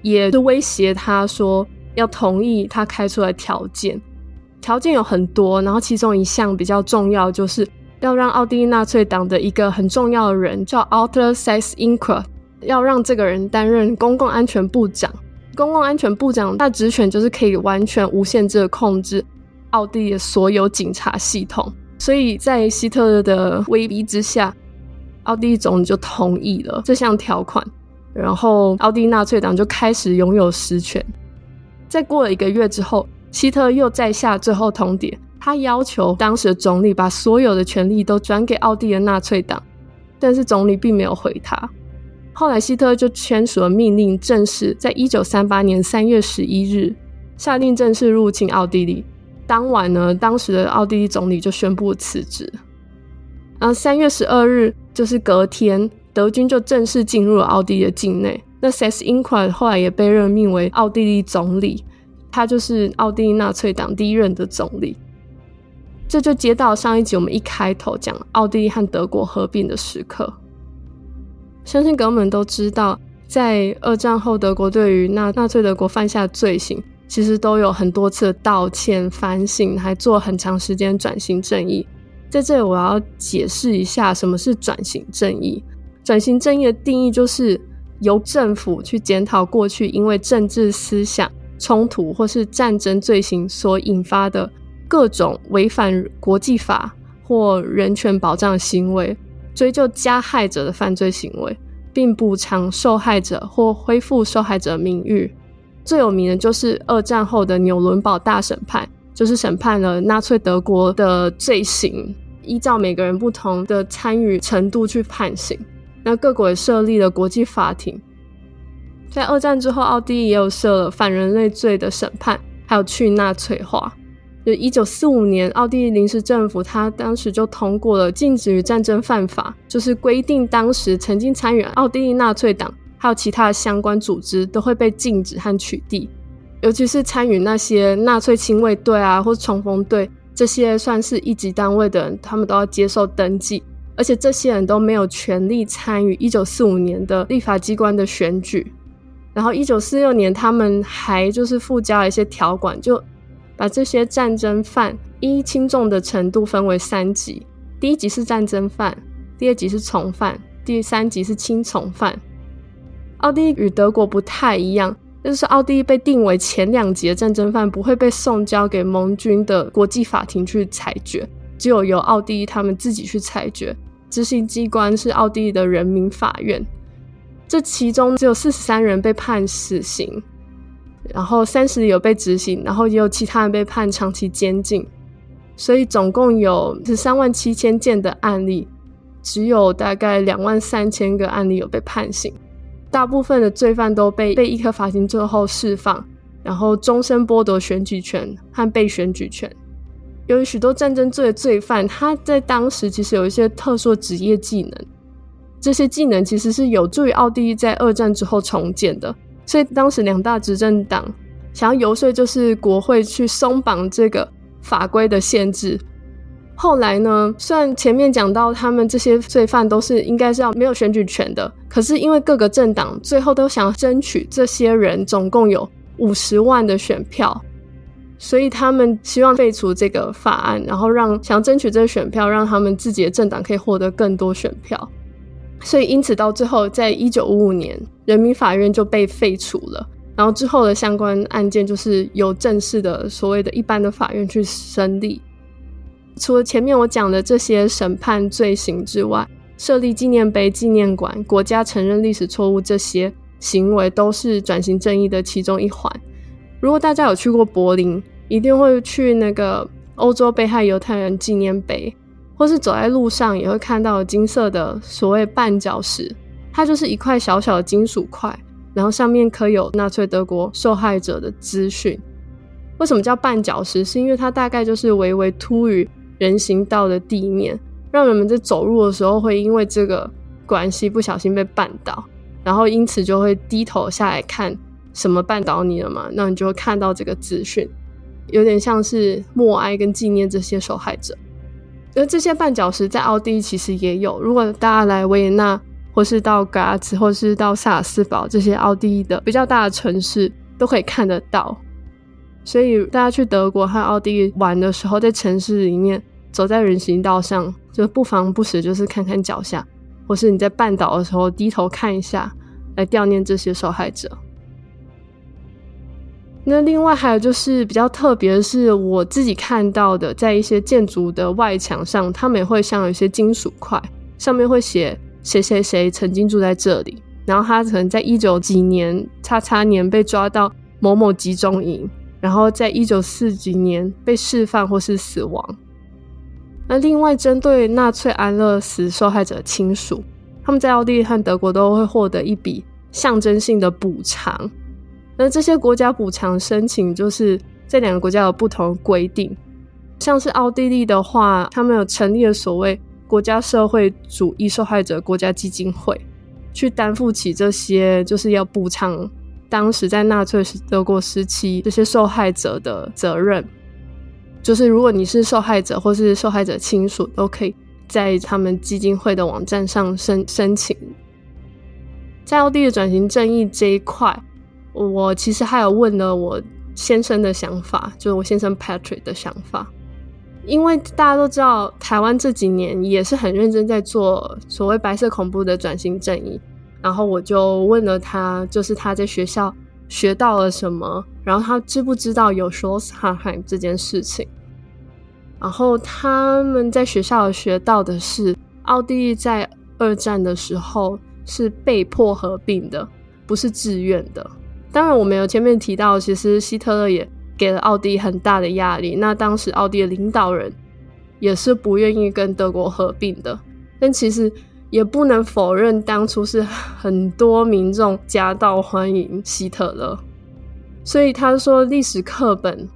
也是威胁他说要同意他开出来条件，条件有很多，然后其中一项比较重要，就是要让奥地利纳粹党的一个很重要的人叫 Arthur Seyss-Inquart，要让这个人担任公共安全部长。公共安全部长他职权就是可以完全无限制的控制奥地利的所有警察系统，所以在希特勒的威逼之下。奥地利总理就同意了这项条款，然后奥地利纳粹党就开始拥有实权。在过了一个月之后，希特勒又再下最后通牒，他要求当时的总理把所有的权力都转给奥地利的纳粹党，但是总理并没有回他。后来希特勒就签署了命令，正式在一九三八年三月十一日下令正式入侵奥地利。当晚呢，当时的奥地利总理就宣布辞职。然后三月十二日，就是隔天，德军就正式进入了奥地利的境内。那 Seyß-Inquart 后来也被任命为奥地利总理，他就是奥地利纳粹党第一任的总理。这就接到上一集我们一开头讲奥地利和德国合并的时刻。相信哥们都知道，在二战后，德国对于纳纳粹德国犯下的罪行，其实都有很多次的道歉、反省，还做很长时间转型正义。在这里，我要解释一下什么是转型正义。转型正义的定义就是由政府去检讨过去因为政治思想冲突或是战争罪行所引发的各种违反国际法或人权保障行为，追究加害者的犯罪行为，并补偿受害者或恢复受害者名誉。最有名的就是二战后的纽伦堡大审判，就是审判了纳粹德国的罪行。依照每个人不同的参与程度去判刑，那各国也设立了国际法庭。在二战之后，奥地利也有设了反人类罪的审判，还有去纳粹化。就一九四五年，奥地利临时政府他当时就通过了禁止与战争犯法，就是规定当时曾经参与奥地利纳粹党还有其他的相关组织都会被禁止和取缔，尤其是参与那些纳粹亲卫队啊或冲锋队。这些算是一级单位的人，他们都要接受登记，而且这些人都没有权利参与一九四五年的立法机关的选举。然后一九四六年，他们还就是附加了一些条款，就把这些战争犯依轻重的程度分为三级：第一级是战争犯，第二级是从犯，第三级是轻从犯。奥地利与德国不太一样。就是奥地利被定为前两级的战争犯，不会被送交给盟军的国际法庭去裁决，只有由奥地利他们自己去裁决。执行机关是奥地利的人民法院。这其中只有四十三人被判死刑，然后三十有被执行，然后也有其他人被判长期监禁。所以总共有十三万七千件的案例，只有大概两万三千个案例有被判刑。大部分的罪犯都被被一颗罚金之后释放，然后终身剥夺选举权和被选举权。由于许多战争罪的罪犯，他在当时其实有一些特殊职业技能，这些技能其实是有助于奥地利在二战之后重建的。所以当时两大执政党想要游说，就是国会去松绑这个法规的限制。后来呢，虽然前面讲到他们这些罪犯都是应该是要没有选举权的，可是因为各个政党最后都想要争取这些人总共有五十万的选票，所以他们希望废除这个法案，然后让想要争取这个选票，让他们自己的政党可以获得更多选票。所以因此到最后，在一九五五年，人民法院就被废除了，然后之后的相关案件就是由正式的所谓的一般的法院去审理。除了前面我讲的这些审判罪行之外，设立纪念碑、纪念馆、国家承认历史错误这些行为，都是转型正义的其中一环。如果大家有去过柏林，一定会去那个欧洲被害犹太人纪念碑，或是走在路上也会看到金色的所谓绊脚石，它就是一块小小的金属块，然后上面刻有纳粹德国受害者的资讯。为什么叫绊脚石？是因为它大概就是微微凸于人行道的地面，让人们在走路的时候会因为这个关系不小心被绊倒，然后因此就会低头下来看什么绊倒你了嘛？那你就会看到这个资讯，有点像是默哀跟纪念这些受害者。而这些绊脚石在奥地利其实也有，如果大家来维也纳，或是到格拉茨，或是到萨尔斯堡这些奥地利的比较大的城市，都可以看得到。所以大家去德国和奥地利玩的时候，在城市里面走在人行道上，就不妨不时就是看看脚下，或是你在绊倒的时候低头看一下，来悼念这些受害者。那另外还有就是比较特别的是，我自己看到的，在一些建筑的外墙上，他们也会像有一些金属块，上面会写谁谁谁曾经住在这里，然后他可能在一九几年叉叉年被抓到某某集中营。然后在一九四几年被释放或是死亡。那另外针对纳粹安乐死受害者亲属，他们在奥地利和德国都会获得一笔象征性的补偿。那这些国家补偿申请就是这两个国家有不同的规定。像是奥地利的话，他们有成立了所谓国家社会主义受害者国家基金会，去担负起这些就是要补偿当时在纳粹德国时期这些受害者的责任。就是如果你是受害者或是受害者亲属，都可以在他们基金会的网站上申申请。在奥地利转型正义这一块，我其实还有问了我先生的想法，就是我先生 Patrick 的想法。因为大家都知道，台湾这几年也是很认真在做所谓白色恐怖的转型正义。然后我就问了他，就是他在学校学到了什么，然后他知不知道有 s c h o s h e i m 这件事情。然后他们在学校学到的是，奥地利在二战的时候是被迫合并的，不是自愿的。当然，我们有前面提到，其实希特勒也。给了奥地利很大的压力，那当时奥地的领导人也是不愿意跟德国合并的，但其实也不能否认，当初是很多民众夹道欢迎希特勒，所以他说历史课本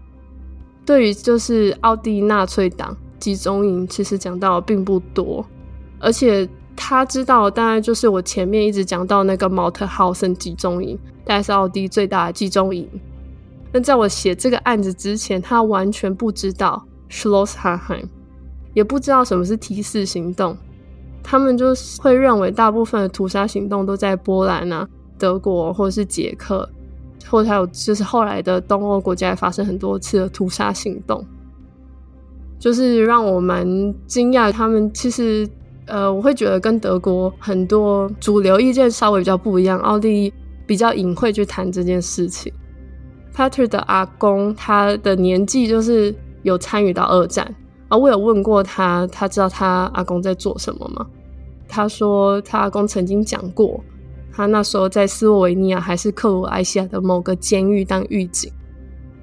对于就是奥地利纳粹党集中营其实讲到并不多，而且他知道，当然就是我前面一直讲到那个毛特豪森集中营，大概是奥地利最大的集中营。但在我写这个案子之前，他完全不知道 Schloss-Hartheim，也不知道什么是提示行动。他们就会认为大部分的屠杀行动都在波兰啊、德国或者是捷克，或者还有就是后来的东欧国家也发生很多次的屠杀行动，就是让我蛮惊讶。他们其实呃，我会觉得跟德国很多主流意见稍微比较不一样，奥地利比较隐晦去谈这件事情。Pater 的阿公，他的年纪就是有参与到二战，而我有问过他，他知道他阿公在做什么吗？他说他阿公曾经讲过，他那时候在斯洛维尼亚还是克罗埃西亚的某个监狱当狱警。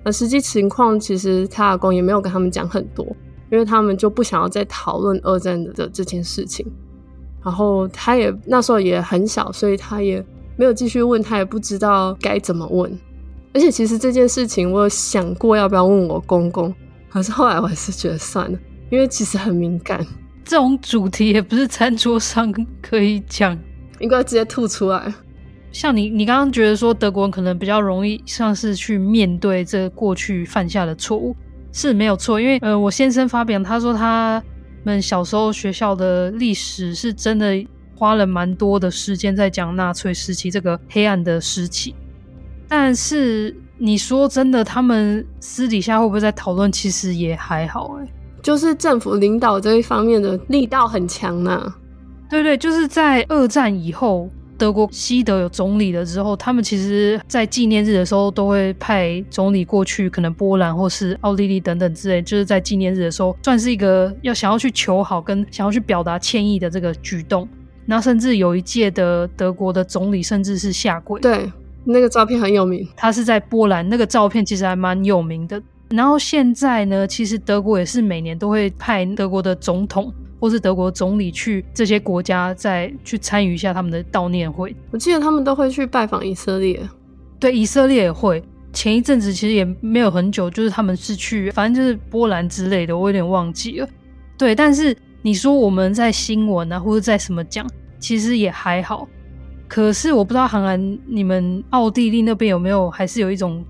而实际情况其实他阿公也没有跟他们讲很多，因为他们就不想要再讨论二战的这件事情。然后他也那时候也很小，所以他也没有继续问，他也不知道该怎么问。而且其实这件事情，我有想过要不要问我公公，可是后来我还是觉得算了，因为其实很敏感，
这种主题也不是餐桌上可以讲，
应该直接吐出来。
像你，你刚刚觉得说德国人可能比较容易像是去面对这过去犯下的错误，是没有错，因为呃，我先生发表他说他们小时候学校的历史是真的花了蛮多的时间在讲纳粹时期这个黑暗的时期。但是你说真的，他们私底下会不会在讨论？其实也还好，哎，
就是政府领导这一方面的力道很强呐。
对对，就是在二战以后，德国西德有总理了之后，他们其实在纪念日的时候都会派总理过去，可能波兰或是奥地利等等之类，就是在纪念日的时候，算是一个要想要去求好跟想要去表达歉意的这个举动。那甚至有一届的德国的总理甚至是下跪。
对。那个照片很有名，
他是在波兰，那个照片其实还蛮有名的。然后现在呢，其实德国也是每年都会派德国的总统或是德国总理去这些国家，再去参与一下他们的悼念会。
我记得他们都会去拜访以色列，
对，以色列也会。前一阵子其实也没有很久，就是他们是去，反正就是波兰之类的，我有点忘记了。对，但是你说我们在新闻啊，或者在什么讲，其实也还好。可是我不知道，韩寒，你们奥地利那边有没有还是有一种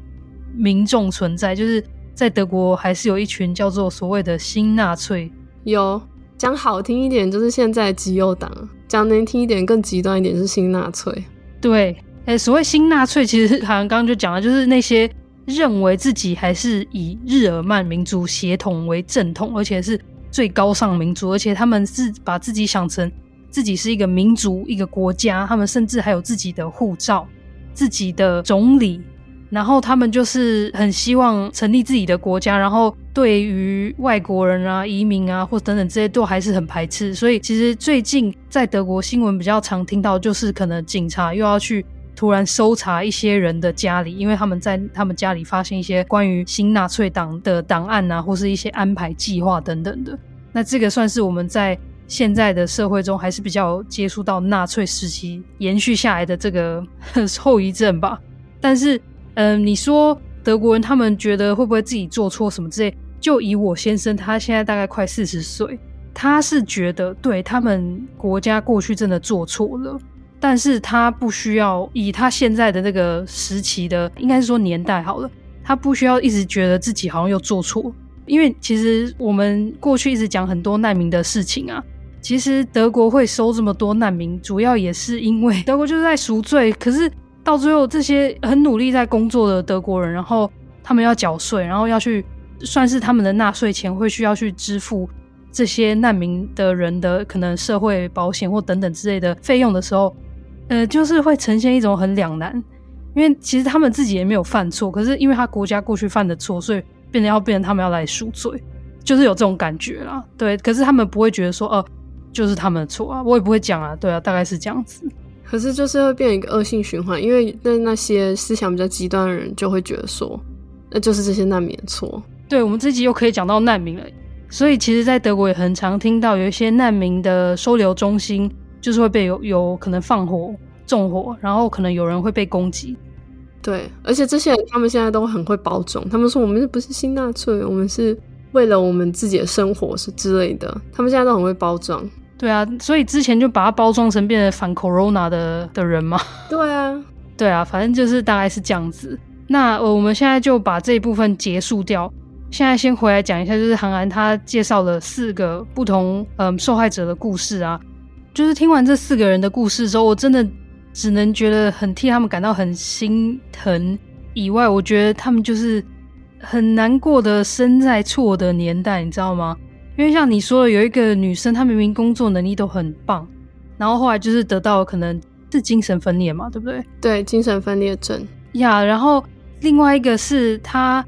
民众存在？就是在德国还是有一群叫做所谓的新纳粹。
有讲好听一点就是现在极右党，讲难听一点更极端一点是新纳粹。
对，哎，所谓新纳粹，其实韩寒刚刚就讲了，就是那些认为自己还是以日耳曼民族血统为正统，而且是最高尚民族，而且他们是把自己想成。自己是一个民族，一个国家，他们甚至还有自己的护照、自己的总理，然后他们就是很希望成立自己的国家，然后对于外国人啊、移民啊或等等这些都还是很排斥。所以其实最近在德国新闻比较常听到，就是可能警察又要去突然搜查一些人的家里，因为他们在他们家里发现一些关于新纳粹党的档案啊，或是一些安排计划等等的。那这个算是我们在。现在的社会中还是比较接触到纳粹时期延续下来的这个 后遗症吧。但是，嗯、你说德国人他们觉得会不会自己做错什么之类？就以我先生，他现在大概快四十岁，他是觉得对他们国家过去真的做错了，但是他不需要以他现在的那个时期的，应该是说年代好了，他不需要一直觉得自己好像又做错，因为其实我们过去一直讲很多难民的事情啊，其实德国会收这么多难民，主要也是因为 德国就是在赎罪，可是到最后这些很努力在工作的德国人，然后他们要缴税，然后要去算是他们的纳税钱，会需要去支付。这些难民的人的可能社会保险或等等之类的费用的时候，呃，就是会呈现一种很两难，因为其实他们自己也没有犯错，可是因为他国家过去犯的错，所以变得要变成他们要来赎罪，就是有这种感觉啦。对，可是他们不会觉得说，哦、呃，就是他们的错啊，我也不会讲啊，对啊，大概是这样子。
可是就是会变成一个恶性循环，因为那那些思想比较极端的人就会觉得说，那就是这些难民的错。
对，我们这集又可以讲到难民了。所以，其实，在德国也很常听到有一些难民的收留中心，就是会被有有可能放火、纵火，然后可能有人会被攻击。
对，而且这些人他们现在都很会包装，他们说我们不是新纳粹，我们是为了我们自己的生活是之类的。他们现在都很会包装。
对啊，所以之前就把它包装成变成反 Corona 的的人嘛。
对啊，对
啊，反正就是大概是这样子。那我们现在就把这一部分结束掉。现在先回来讲一下，就是韩寒他介绍了四个不同嗯受害者的故事啊。就是听完这四个人的故事之后，我真的只能觉得很替他们感到很心疼。以外，我觉得他们就是很难过的生在错的年代，你知道吗？因为像你说的，有一个女生，她明明工作能力都很棒，然后后来就是得到可能是精神分裂嘛，对不对？
对，精神分裂症
呀。Yeah, 然后另外一个是她。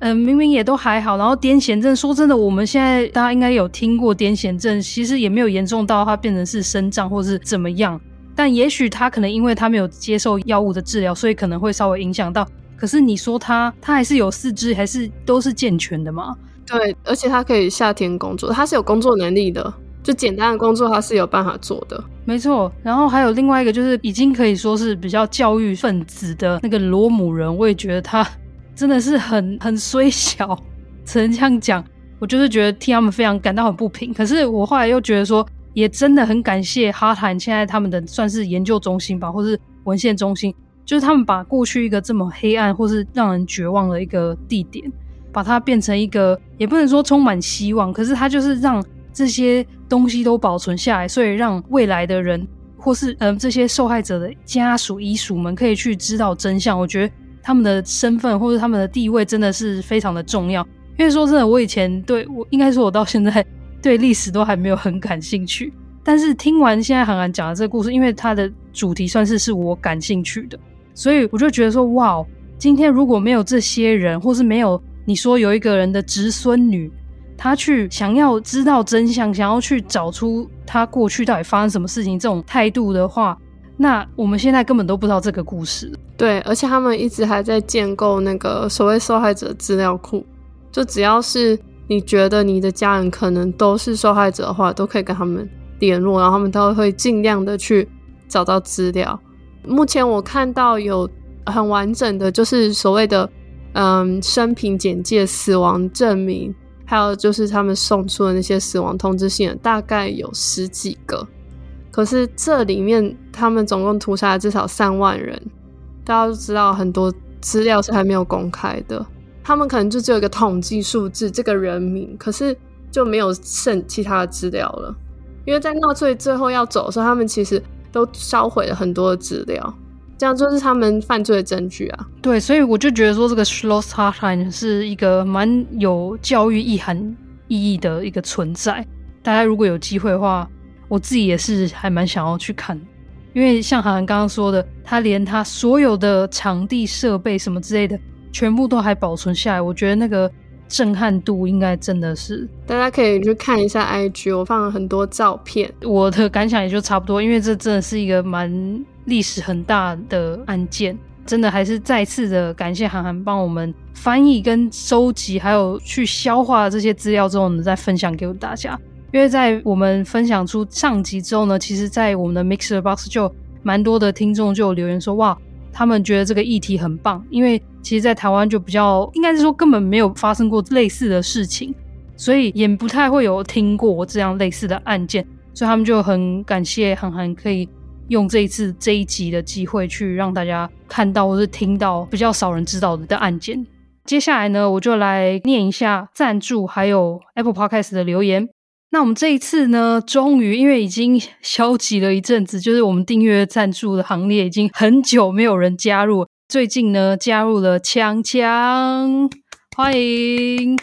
嗯、呃，明明也都还好，然后癫痫症，说真的，我们现在大家应该有听过癫痫症，其实也没有严重到它变成是身障或是怎么样，但也许她可能因为她没有接受药物的治疗，所以可能会稍微影响到。可是你说她，她还是有四肢，还是都是健全的吗？
对，而且他可以夏天工作，他是有工作能力的，就简单的工作他是有办法做的。
没错，然后还有另外一个就是已经可以说是比较教育分子的那个罗姆人，我也觉得他。真的是很很衰小，只能这样讲。我就是觉得替他们非常感到很不平。可是我后来又觉得说，也真的很感谢哈坦现在他们的算是研究中心吧，或是文献中心，就是他们把过去一个这么黑暗或是让人绝望的一个地点，把它变成一个也不能说充满希望，可是它就是让这些东西都保存下来，所以让未来的人或是嗯、这些受害者的家属遗属们可以去知道真相。我觉得。他们的身份或者他们的地位真的是非常的重要，因为说真的，我以前对我应该说，我到现在 对历史都还没有很感兴趣。但是听完现在韩寒讲的这个故事，因为它的主题算是是我感兴趣的，所以我就觉得说，哇，今天如果没有这些人，或是没有你说有一个人的侄孙女，她去想要知道真相，想要去找出她过去到底发生什么事情这种态度的话。那我们现在根本都不知道这个故事。
对，而且他们一直还在建构那个所谓受害者资料库，就只要是你觉得你的家人可能都是受害者的话，都可以跟他们联络，然后他们都会尽量的去找到资料。目前我看到有很完整的，就是所谓的嗯生平简介、死亡证明，还有就是他们送出的那些死亡通知信，大概有十几个。可是这里面，他们总共屠杀了至少三万人，大家都知道很多资料是还没有公开的。他们可能就只有一个统计数字，这个人名，可是就没有剩其他的资料了。因为在纳粹最后要走的时候，他们其实都烧毁了很多的资料，这样就是他们犯罪的证据啊。
对，所以我就觉得说，这个 Schloss Hartheim 是一个蛮有教育意涵意义的一个存在。大家如果有机会的话，我自己也是还蛮想要去看，因为像韩寒刚刚说的，他连他所有的场地设备什么之类的，全部都还保存下来。我觉得那个震撼度应该真的是，
大家可以去看一下 IG，我放了很多照片。
我的感想也就差不多，因为这真的是一个蛮历史很大的案件，真的还是再次的感谢韩寒帮我们翻译跟收集，还有去消化这些资料之后呢，再分享给大家。因为在我们分享出上集之后呢，其实，在我们的 Mixer Box 就蛮多的听众就有留言说，哇，他们觉得这个议题很棒。因为其实，在台湾就比较，应该是说根本没有发生过类似的事情。所以也不太会有听过这样类似的案件，所以他们就很感谢函函可以用这一次这一集的机会去让大家看到或是听到比较少人知道的案件。接下来呢，我就来念一下赞助还有 Apple Podcast 的留言。那我们这一次呢，终于因为已经消极了一阵子，就是我们订阅赞助的行列已经很久没有人加入。最近呢，加入了强强，欢迎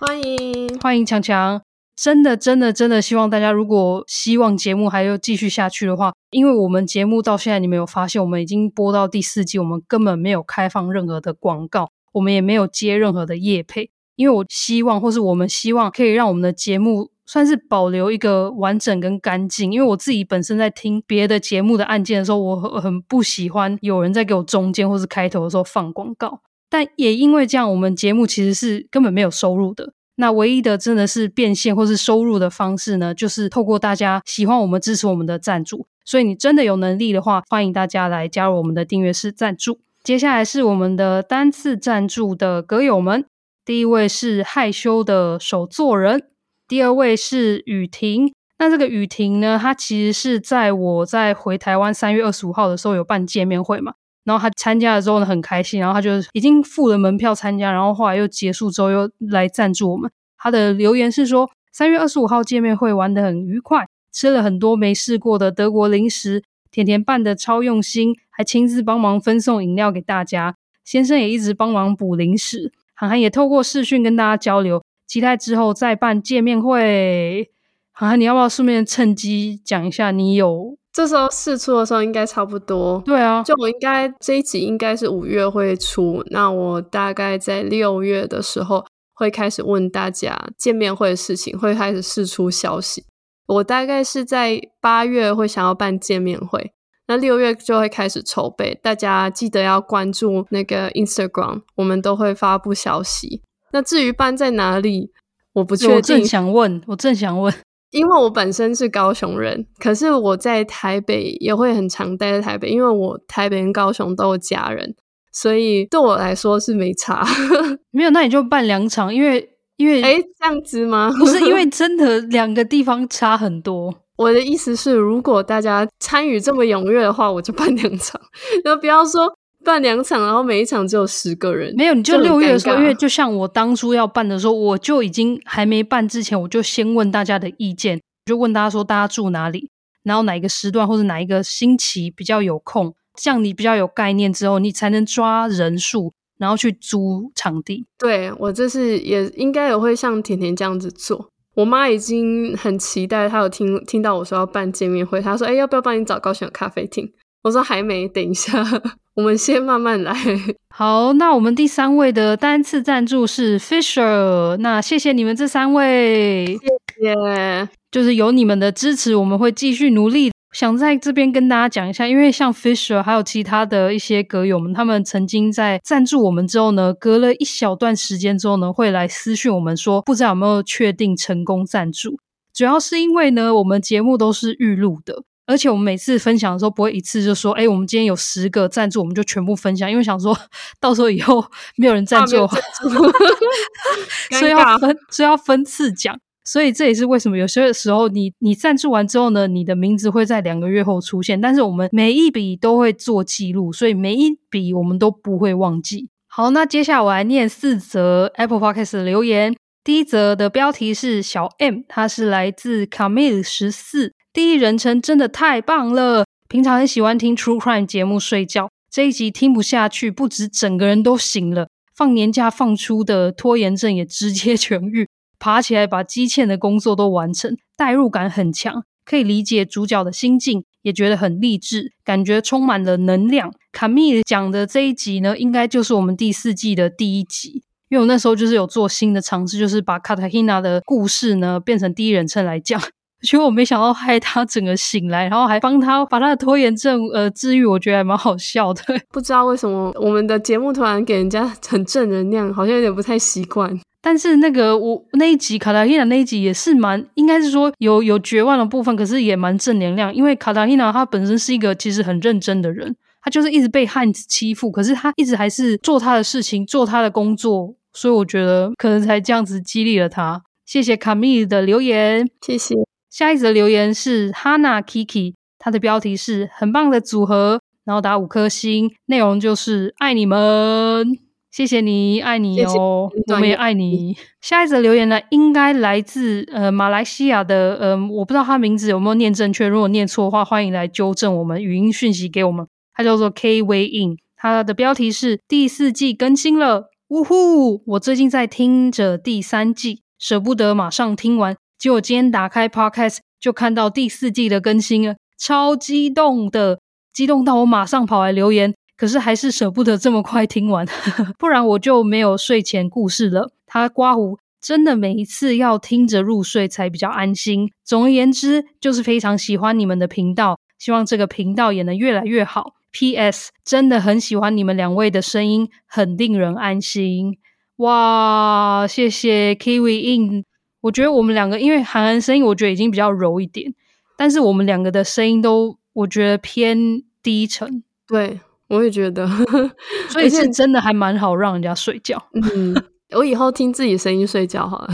欢迎
欢迎强强！真的真的真的希望大家，如果希望节目还要继续下去的话，因为我们节目到现在你没有发现，我们已经播到第四季，我们根本没有开放任何的广告，我们也没有接任何的业配，因为我希望或是我们希望可以让我们的节目。算是保留一个完整跟干净，因为我自己本身在听别的节目的案件的时候，我很不喜欢有人在给我中间或是开头的时候放广告。但也因为这样，我们节目其实是根本没有收入的。那唯一的真的是变现或是收入的方式呢，就是透过大家喜欢我们、支持我们的赞助。所以你真的有能力的话，欢迎大家来加入我们的订阅式赞助。接下来是我们的单次赞助的歌友们，第一位是害羞的手作人。第二位是雨婷，那这个雨婷呢，她其实是在我在回台湾三月二十五号的时候有办见面会嘛，然后他参加了之后呢，很开心，然后他就已经付了门票参加，然后后来又结束之后又来赞助我们。他的留言是说，三月二十五号见面会玩得很愉快，吃了很多没试过的德国零食，甜甜办得超用心，还亲自帮忙分送饮料给大家，先生也一直帮忙补零食，涵涵也透过视讯跟大家交流。期待之后再办见面会，涵涵，你要不要顺便趁机讲一下？你有
这时候试出的时候应该差不多。
对啊，
就我应该这一集应该是五月会出，那我大概在六月的时候会开始问大家见面会的事情，会开始试出消息。我大概是在八月会想要办见面会，那六月就会开始筹备。大家记得要关注那个 Instagram，我们都会发布消息。那至于办在哪里，我不确定。
我正想问，我正想问，
因为我本身是高雄人，可是我在台北也会很常待在台北，因为我台北跟高雄都有家人，所以对我来说是没差。
没有，那你就办两场，因为因为
哎这样子吗？
不是，因为真的两个地方差很多。
我的意思是，如果大家参与这么踊跃的话，我就办两场，那不要说。办两场，然后每一场只有十个人。
没有，你就六月的时候，因为就像我当初要办的时候，我就已经还没办之前，我就先问大家的意见，就问大家说大家住哪里，然后哪一个时段或者哪一个星期比较有空，这样你比较有概念之后，你才能抓人数，然后去租场地。
对，我这次也应该也会像甜甜这样子做。我妈已经很期待，她有听听到我说要办见面会，她说：“哎，要不要帮你找高雄的咖啡厅？”我说还没，等一下，我们先慢慢来。
好，那我们第三位的单次赞助是 Fisher，那谢谢你们这三位，
谢谢。
就是有你们的支持，我们会继续努力。想在这边跟大家讲一下，因为像 Fisher 还有其他的一些歌友们，他们曾经在赞助我们之后呢，隔了一小段时间之后呢，会来私讯我们说，不知道有没有确定成功赞助。主要是因为呢，我们节目都是预录的。而且我们每次分享的时候，不会一次就说：“哎，我们今天有十个赞助，我们就全部分享。”因为想说到时候以后没有人赞助，所以要分，所以要分次讲。所以这也是为什么有些时候你你赞助完之后呢，你的名字会在两个月后出现。但是我们每一笔都会做记录，所以每一笔我们都不会忘记。好，那接下来我来念四则 Apple Podcast 的留言。第一则的标题是小 M，他是来自 Camille 十四。第一人称真的太棒了！平常很喜欢听 True Crime 节目睡觉，这一集听不下去，不止整个人都醒了，放年假放出的拖延症也直接痊愈，爬起来把积欠的工作都完成，代入感很强，可以理解主角的心境，也觉得很励志，感觉充满了能量。卡米讲的这一集呢，应该就是我们第四季的第一集，因为我那时候就是有做新的尝试，就是把卡塔希娜的故事呢变成第一人称来讲。其实我没想到害他整个醒来，然后还帮他把他的拖延症呃治愈，我觉得还蛮好笑的。
不知道为什么我们的节目突然给人家很正能量，好像有点不太习惯。
但是那个我那一集卡塔希娜那一集也是蛮，应该是说有有绝望的部分，可是也蛮正能量。因为卡塔希娜她本身是一个其实很认真的人，她就是一直被汉子欺负，可是她一直还是做她的事情，做她的工作，所以我觉得可能才这样子激励了她。谢谢卡米的留言，
谢谢。
下一则留言是 Hana Kiki，他的标题是很棒的组合，然后打五颗星，内容就是爱你们。谢谢你，爱你哦，谢谢我们也爱你。下一则留言呢，应该来自呃马来西亚的，呃，我不知道他名字有没有念正确，如果念错的话，欢迎来纠正我们，语音讯息给我们。他叫做 K Way In，他的标题是第四季更新了，呜呼！我最近在听着第三季，舍不得马上听完，结果今天打开 Podcast 就看到第四季的更新了，超激动的，激动到我马上跑来留言。可是还是舍不得这么快听完，不然我就没有睡前故事了。他刮胡真的每一次要听着入睡才比较安心。总而言之，就是非常喜欢你们的频道，希望这个频道也能越来越好。P.S. 真的很喜欢你们两位的声音，很令人安心。哇，谢谢 Kiwi In。我觉得我们两个因为韩寒声音，我觉得已经比较柔一点，但是我们两个的声音都我觉得偏低沉。
对。我也觉得，
所以是真的还蛮好让人家睡觉。
嗯，我以后听自己声音睡觉好了。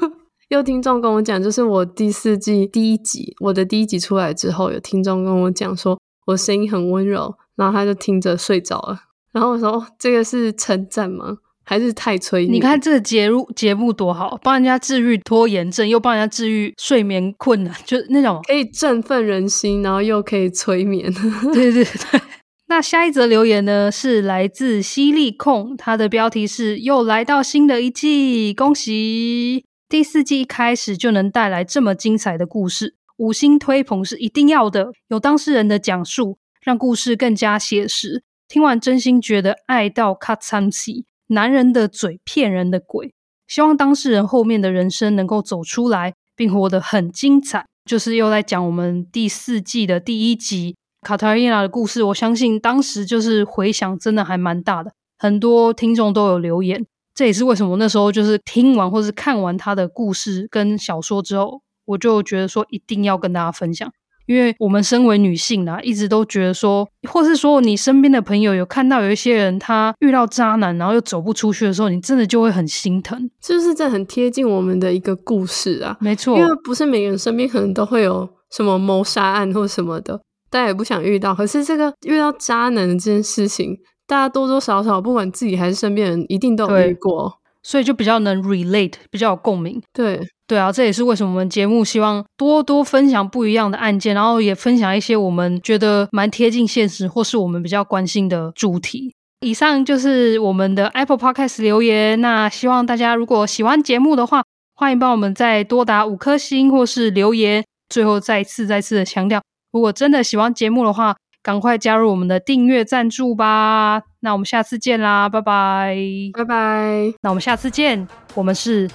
有听众跟我讲，就是我第四季第一集，我的第一集出来之后，有听众跟我讲说我声音很温柔，然后他就听着睡着了。然后我说，哦，这个是称赞吗？还是太催眠？
你看这个节目节目多好，帮人家治愈拖延症，又帮人家治愈睡眠困难，就那种
可以振奋人心，然后又可以催眠。
对 对对。那下一则留言呢，是来自犀利控，他的标题是“又来到新的一季，恭喜第四季一开始就能带来这么精彩的故事，五星推捧是一定要的。有当事人的讲述，让故事更加写实。听完真心觉得爱到卡惨死，男人的嘴骗人的鬼。希望当事人后面的人生能够走出来，并活得很精彩。就是又在讲我们第四季的第一集。卡塔琳娜的故事，我相信当时就是回响真的还蛮大的，很多听众都有留言。这也是为什么那时候就是听完或是看完他的故事跟小说之后，我就觉得说一定要跟大家分享，因为我们身为女性啊，一直都觉得说，或是说你身边的朋友有看到有一些人他遇到渣男，然后又走不出去的时候，你真的就会很心疼，
就是这很贴近我们的一个故事啊。
没错，
因为不是每个人身边可能都会有什么谋杀案或什么的。大家也不想遇到，可是这个遇到渣男的这件事情，大家多多少少，不管自己还是身边人，一定都有遇过，
所以就比较能 relate，比较有共鸣。
对
对啊，这也是为什么我们节目希望多多分享不一样的案件，然后也分享一些我们觉得蛮贴近现实或是我们比较关心的主题。以上就是我们的 Apple Podcast 留言，那希望大家如果喜欢节目的话，欢迎帮我们再多打五颗星或是留言。最后再次再次的强调。如果真的喜欢节目的话，赶快加入我们的订阅赞助吧！那我们下次见啦，拜拜，
拜拜。
那我们下次见，我们是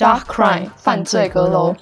Dark Crime 犯罪阁楼。